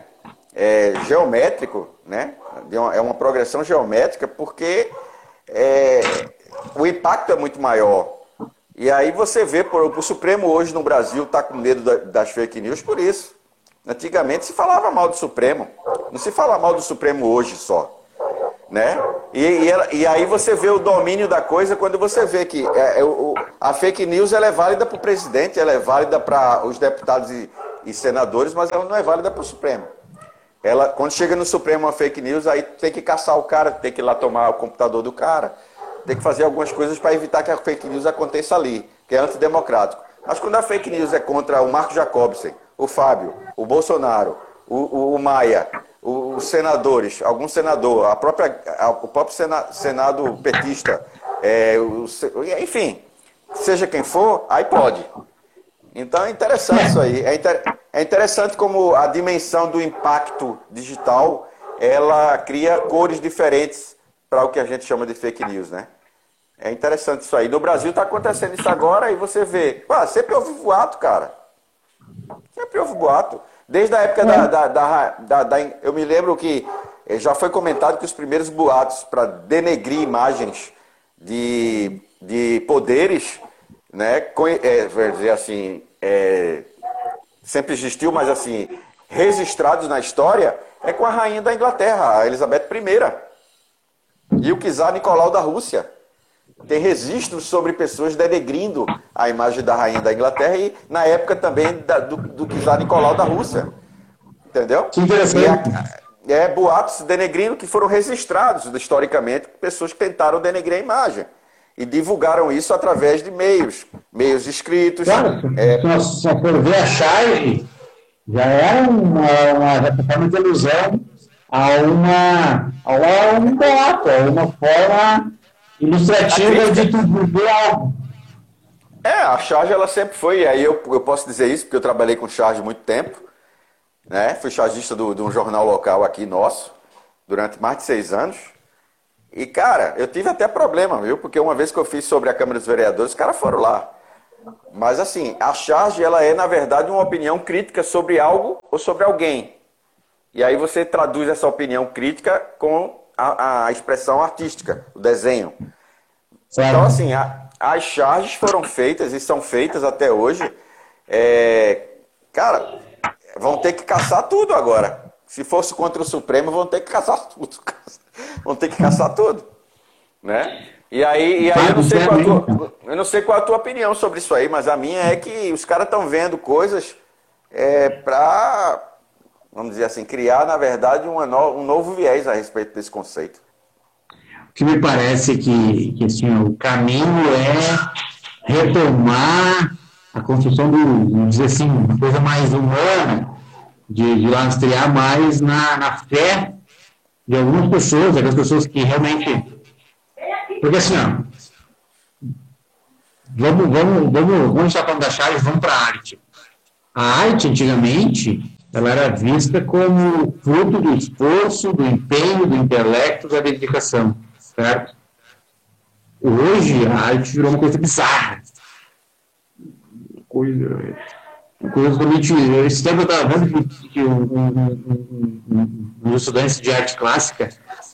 É, geométrico, né? É uma progressão geométrica porque é, o impacto é muito maior. E aí você vê, por, o Supremo hoje no Brasil está com medo da, das fake news por isso. Antigamente se falava mal do Supremo. Não se fala mal do Supremo hoje só. Né? E, e, e aí você vê o domínio da coisa quando você vê que é, é, o, a fake news ela é válida para o presidente, ela é válida para os deputados e, e, senadores, mas ela não é válida para o Supremo. Ela, quando chega no Supremo uma fake news, aí tem que caçar o cara, tem que ir lá tomar o computador do cara, tem que fazer algumas coisas para evitar que a fake news aconteça ali, que é antidemocrático. Mas quando a fake news é contra o Marco Jacobsen, o Fábio, o Bolsonaro, o, o, o Maia, os senadores, algum senador, a própria, a, o próprio sena, Senado petista, é, o, enfim, seja quem for, aí pode. Então é interessante isso aí. É, inter, é interessante como a dimensão do impacto digital ela cria cores diferentes para o que a gente chama de fake news, né? É interessante isso aí. No Brasil está acontecendo isso agora e você vê. Pô, sempre houve voato, cara. Sempre houve boato. Desde a época da, da, da, da, Eu me lembro que eh, já foi comentado que os primeiros boatos para denegrir imagens de, de poderes, né, é, vou dizer assim, é, sempre existiu, mas assim, registrados na história, é com a rainha da Inglaterra, a Elizabeth I. E o czar Nicolau da Rússia. Tem registros sobre pessoas denegrindo a imagem da rainha da Inglaterra e na época também da, do, do czar Nicolau da Rússia. Entendeu? Que interessante. E é, boatos denegrindo que foram registrados historicamente, pessoas que tentaram denegrir a imagem. E divulgaram isso através de meios, meios escritos. Claro, é... se nós for ver a charge, já era uma, uma forma de alusão a, uma, a um boato, a uma forma ilustrativa de tu algo. É, a charge ela sempre foi, aí eu, eu posso dizer isso, porque eu trabalhei com charge muito tempo, né? Fui chargista do, de um jornal local aqui nosso, durante mais de seis anos. E, cara, eu tive até problema, viu? Porque uma vez que eu fiz sobre a Câmara dos Vereadores, os caras foram lá. Mas assim, a charge ela é na verdade uma opinião crítica sobre algo ou sobre alguém. E aí você traduz essa opinião crítica com a, a expressão artística, o desenho. Certo. Então assim, a, as charges foram feitas e são feitas até hoje. É, cara, vão ter que caçar tudo agora. Se fosse contra o Supremo, vão ter que caçar tudo. vão ter que caçar tudo, né? E aí, e aí eu, não sei qual tua, eu não sei qual a tua opinião sobre isso aí, mas a minha é que os caras estão vendo coisas é, para, vamos dizer assim, criar, na verdade, um novo viés a respeito desse conceito. O que me parece que, que assim, o caminho é retomar a construção do, vamos dizer assim, uma coisa mais humana, de, de lastrear mais na, na fé de algumas pessoas, aquelas pessoas que realmente porque assim, ó, vamos, vamos, vamos, vamos estar falando da vamos para a arte. A arte, antigamente, ela era vista como fruto do esforço, do empenho, do intelecto, da dedicação, certo? Hoje, a arte virou uma coisa bizarra. Coisa, coisa totalmente... Esse tempo eu estava vendo que, que um, um, um, um, estudantes de arte clássica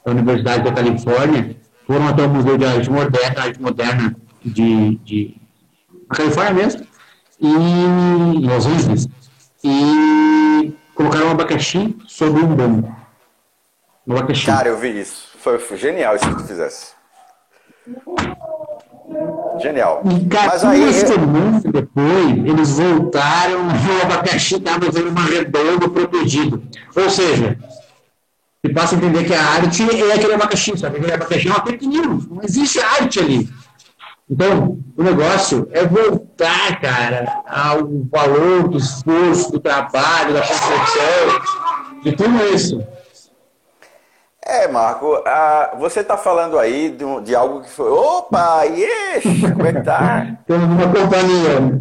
da Universidade da Califórnia foram até o Museu de Arte Moderna, Arte Moderna de, de Califórnia mesmo, e Los Angeles, e colocaram um abacaxi sobre um banco. Um abacaxi. Cara, eu vi isso. Foi, foi genial isso que tu fizesse. Genial. E Mas aí semanas depois, eles voltaram e o abacaxi estava fazendo uma redonda protegido. Ou seja, e passa a entender que a arte é aquele abacaxi, sabe? Aquele abacaxi é uma pequenino, não existe arte ali. Então, o negócio é voltar, cara, ao valor do esforço, do trabalho, da construção, de tudo isso. É, Marco, você está falando aí de, de, algo que foi. Opa, yes! Como é que tá? Estamos numa companhia.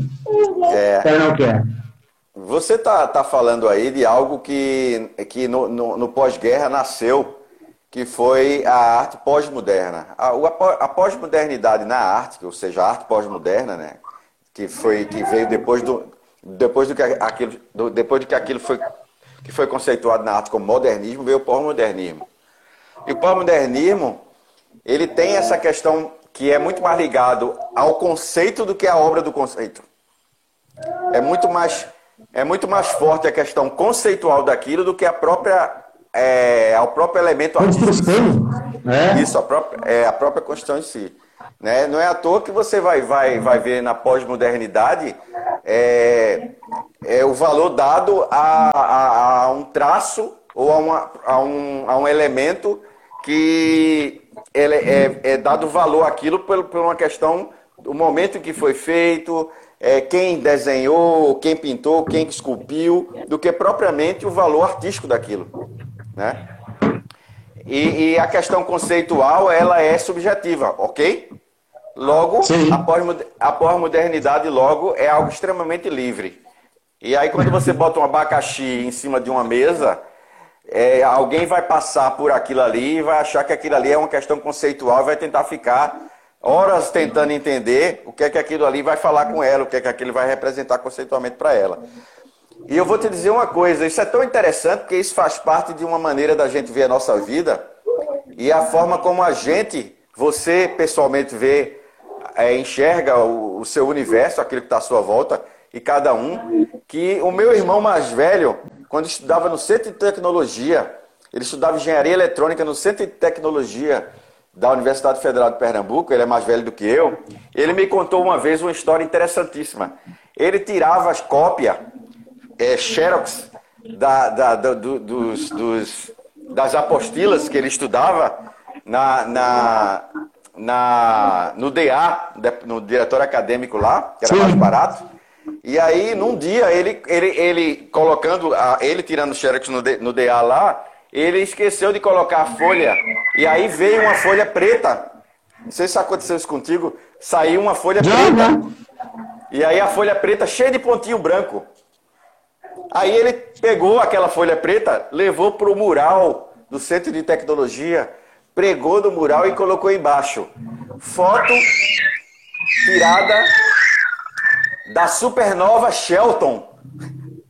É. não quer. Você está tá falando aí de algo que, que no, no, no pós-guerra nasceu, que foi a arte pós-moderna. A, pós-modernidade na arte, ou seja, a arte pós-moderna, né, que, foi, que veio depois do, depois do que aquilo, do, depois do que aquilo foi, que foi conceituado na arte como modernismo, veio o pós-modernismo. E o pós-modernismo, ele tem essa questão que é muito mais ligado ao conceito do que à obra do conceito. É muito mais é muito mais forte a questão conceitual daquilo do que a própria é, ao próprio elemento artístico. Né? Isso, a própria, é, a própria construção em si. Né? Não é à toa que você vai, vai, vai ver na pós-modernidade é, é, o valor dado a, a, a um traço ou a, uma, a, um, a um elemento que ele é, é dado valor àquilo por, por uma questão do momento em que foi feito, é, quem desenhou, quem pintou, quem esculpiu, do que propriamente o valor artístico daquilo. Né? E, e a questão conceitual, ela é subjetiva, ok? Logo, a pós-modernidade, logo, é algo extremamente livre. E aí, quando você bota um abacaxi em cima de uma mesa, é, alguém vai passar por aquilo ali e vai achar que aquilo ali é uma questão conceitual e vai tentar ficar horas tentando entender o que é que aquilo ali vai falar com ela, o que é que aquilo vai representar conceitualmente para ela. E eu vou te dizer uma coisa, isso é tão interessante porque isso faz parte de uma maneira da gente ver a nossa vida e a forma como a gente, você pessoalmente vê, é, enxerga o, o seu universo, aquilo que está à sua volta, e cada um, que o meu irmão mais velho, quando estudava no Centro de Tecnologia, ele estudava Engenharia Eletrônica no Centro de Tecnologia da Universidade Federal de Pernambuco, ele é mais velho do que eu, ele me contou uma vez uma história interessantíssima. Ele tirava as cópias, é, xerox, da, da, da do, dos, dos, das apostilas que ele estudava na, na, na, no DA, no diretor acadêmico lá, que era Sim. mais barato. E aí, num dia, ele, ele, ele colocando, a, ele tirando o xerox no, no DA lá, ele esqueceu de colocar a folha e aí veio uma folha preta. Não sei se aconteceu isso contigo. Saiu uma folha preta. E aí a folha preta cheia de pontinho branco. Aí ele pegou aquela folha preta, levou para o mural do Centro de Tecnologia, pregou no mural e colocou embaixo. Foto tirada da supernova Shelton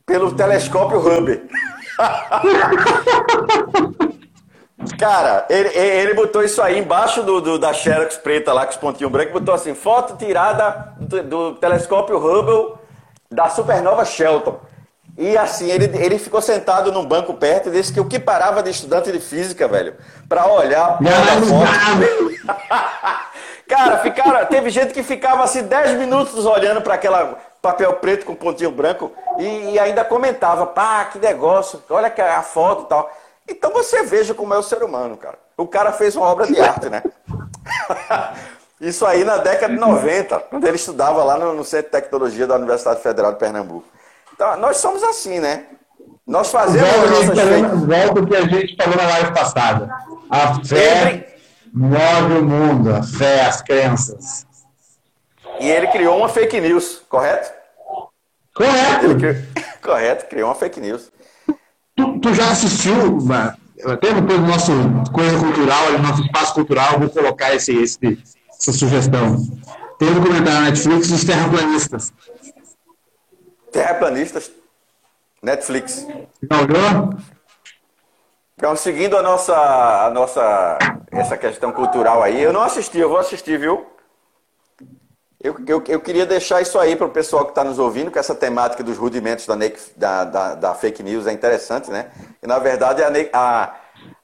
pelo telescópio Hubble. Cara, ele, ele botou isso aí embaixo do, do, da Xerox preta lá com os pontinhos brancos, botou assim, foto tirada do, do telescópio Hubble da supernova Shelton. E assim, ele, ele ficou sentado num banco perto e disse que o que parava de estudante de física, velho, pra olhar a foto. Cara, ficaram, teve gente que ficava assim 10 minutos olhando para aquela papel preto com pontinho branco e, e, ainda comentava, pá, que negócio, olha que a foto e tal. Então você veja como é o ser humano, cara. O cara fez uma obra de arte, né? Isso aí na década de 90, quando ele estudava lá no, no Centro de Tecnologia da Universidade Federal de Pernambuco. Então, nós somos assim, né? Nós fazemos volta, o que a gente falou na live passada. A fé Entre... move o mundo, a fé, as crenças. E ele criou uma fake news, correto? Correto. Criou... Correto, criou uma fake news. Tu, tu já assistiu, até depois do nosso Coisa Cultural, no nosso espaço cultural, vou colocar esse, esse, essa sugestão. Tem um documentário na Netflix dos terraplanistas. Terraplanistas? Netflix. Não? Então, seguindo a nossa, a nossa essa questão cultural aí, eu não assisti, eu vou assistir, viu? Eu, eu, eu queria deixar isso aí para o pessoal que está nos ouvindo, que essa temática dos rudimentos da, da, da, da, fake news é interessante, né? E, na verdade, a, a,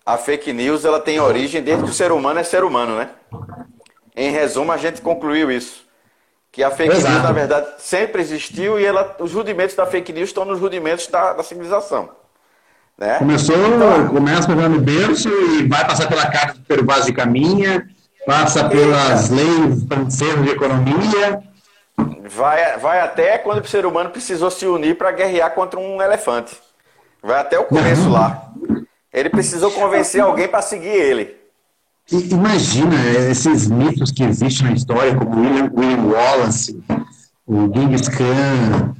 a fake news ela tem origem desde que o ser humano é ser humano, né? Em resumo, a gente concluiu isso. Que a fake Exato. news, na verdade, sempre existiu e ela, os rudimentos da fake news estão nos rudimentos da, da civilização. Né? Começou, então, começa pegando berço e vai passar pela carta pelo vaso de caminha, passa pelas leis francesas de economia. Vai, vai até quando o ser humano precisou se unir para guerrear contra um elefante. Vai até o começo lá. Ele precisou convencer alguém para seguir ele. Imagina esses mitos que existem na história, como William, William Wallace, o Genghis Khan,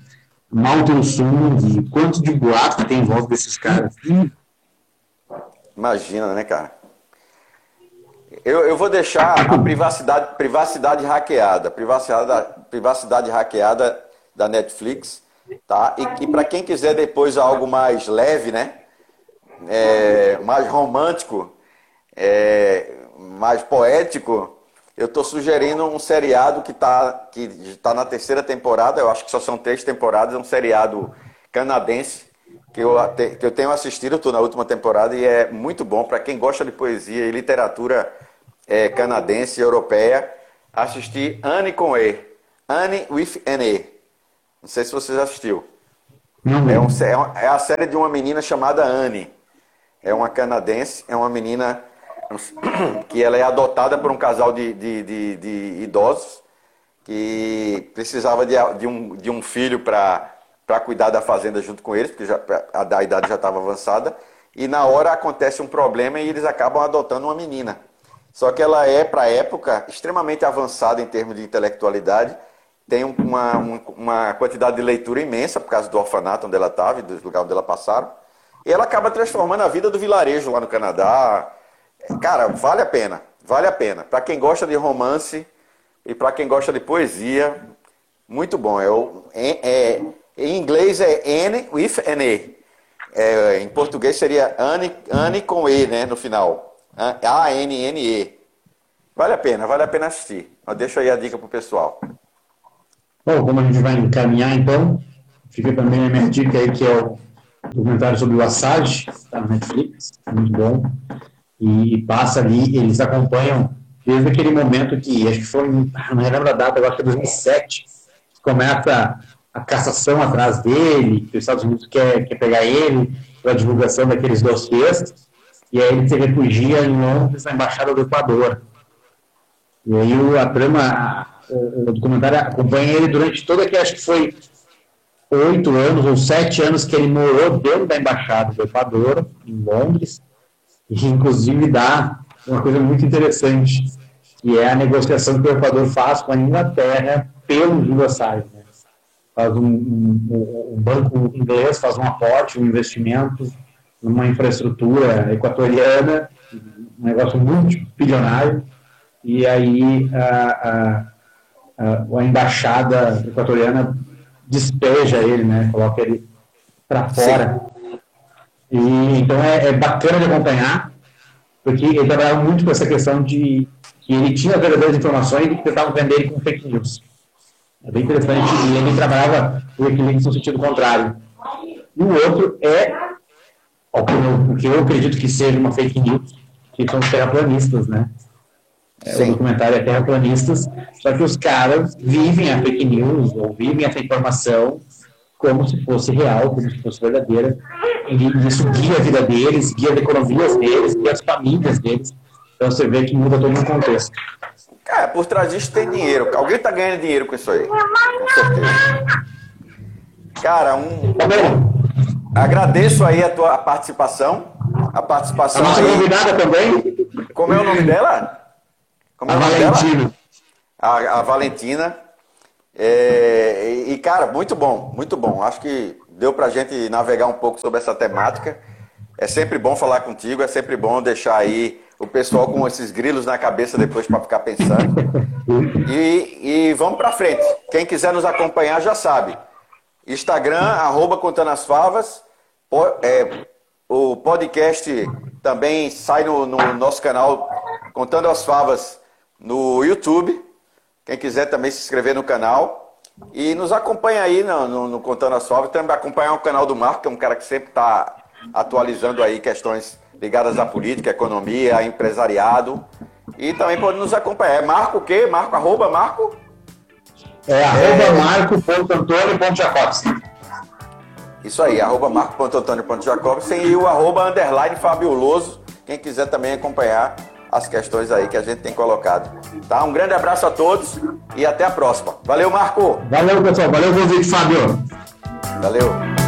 Mao Tse-Tung, quanto de boato tem em volta desses caras. Imagina, né, cara? Eu, eu vou deixar a privacidade, privacidade hackeada, privacidade, privacidade hackeada da Netflix, tá? E, e para quem quiser depois algo mais leve, né? É, mais romântico, é, mais poético, eu estou sugerindo um seriado que está que tá na terceira temporada, eu acho que só são três temporadas, é um seriado canadense que eu, que eu tenho assistido, estou na última temporada e é muito bom para quem gosta de poesia e literatura é, canadense e europeia. Assisti Anne com E, Anne with an E. Não sei se você já assistiu. É, um, é, é a série de uma menina chamada Anne. É uma canadense, é uma menina que ela é adotada por um casal de, de, de, de idosos que precisava de, de, um, de um filho para cuidar da fazenda junto com eles, porque já, a, a idade já estava avançada. E na hora acontece um problema e eles acabam adotando uma menina. Só que ela é, para a época, extremamente avançada em termos de intelectualidade, tem uma, uma quantidade de leitura imensa por causa do orfanato onde ela estava e do lugar onde ela passaram. E ela acaba transformando a vida do vilarejo lá no Canadá, Cara, vale a pena, vale a pena. Para quem gosta de romance e para quem gosta de poesia, muito bom. É, é, é, em inglês é N with an E. É, em português seria Anne, Anne com E, né, no final. A-N-N-E. Vale a pena, vale a pena assistir. Eu deixo aí a dica pro pessoal. Bom, como a gente vai encaminhar, então, fica também a minha dica aí, que é o documentário sobre o Assad, está na Netflix, muito bom e passa ali, eles acompanham desde aquele momento que, acho que foi, não me lembro a data, agora que é 2007, começa a cassação atrás dele, que os Estados Unidos quer, quer pegar ele pela divulgação daqueles dossiês, e aí ele se refugia em Londres, na Embaixada do Equador. E aí a trama, o documentário acompanha ele durante todo aquele, acho que foi oito anos ou sete anos que ele morou dentro da Embaixada do Equador, em Londres, e inclusive dá uma coisa muito interessante, que é a negociação que o Equador faz com a Inglaterra pelo Júlio. Né? Faz um, um, um, banco inglês faz um aporte, um investimento numa infraestrutura equatoriana, um negócio muito bilionário, e aí a, a, a, a embaixada equatoriana despeja ele, né? Coloca ele para fora. Sim. E então é, é, bacana de acompanhar, porque ele trabalhava muito com essa questão de que ele tinha verdadeiras informações e que tentavam vender ele com fake news. É bem interessante. E ele trabalhava o equilíbrio no sentido contrário. E o outro é o que eu acredito que seja uma fake news, que são os terraplanistas, né? É, o documentário é terraplanistas, só que os caras vivem a fake news ou vivem essa informação como se fosse real, como se fosse verdadeira. Isso guia a vida deles, guia as economias deles, guia as famílias deles. Então você vê que muda todo o contexto. Cara, por trás disso tem dinheiro. Alguém está ganhando dinheiro com isso aí. Com certeza. Cara, um. Tá. Agradeço aí a tua participação. A participação. A nossa aí. convidada também. Como é o nome dela? Como é a Valentina. A, a, Valentina. É, e, cara, muito bom, muito bom. Acho que deu pra gente navegar um pouco sobre essa temática. É sempre bom falar contigo, é sempre bom deixar aí o pessoal com esses grilos na cabeça depois para ficar pensando. E, e vamos para frente. Quem quiser nos acompanhar já sabe. Instagram, arroba Contando as Favas. É, o podcast também sai no, no nosso canal Contando as Favas no YouTube. Quem quiser também se inscrever no canal. E nos acompanha aí no, no, no Contando as Favas. Também acompanhar o canal do Marco, que é um cara que sempre está atualizando aí questões ligadas à política, economia, empresariado. E também pode nos acompanhar. É Marco o quê? Marco, arroba Marco? É arroba é... marco.antônio.jacobsen. Isso aí, arroba marco.antônio.jacobsen e o arroba underline fabuloso. Quem quiser também acompanhar as questões aí que a gente tem colocado. Tá? Um grande abraço a todos e até a próxima. Valeu, Marco! Valeu, pessoal. Valeu o convite, Fábio. Valeu.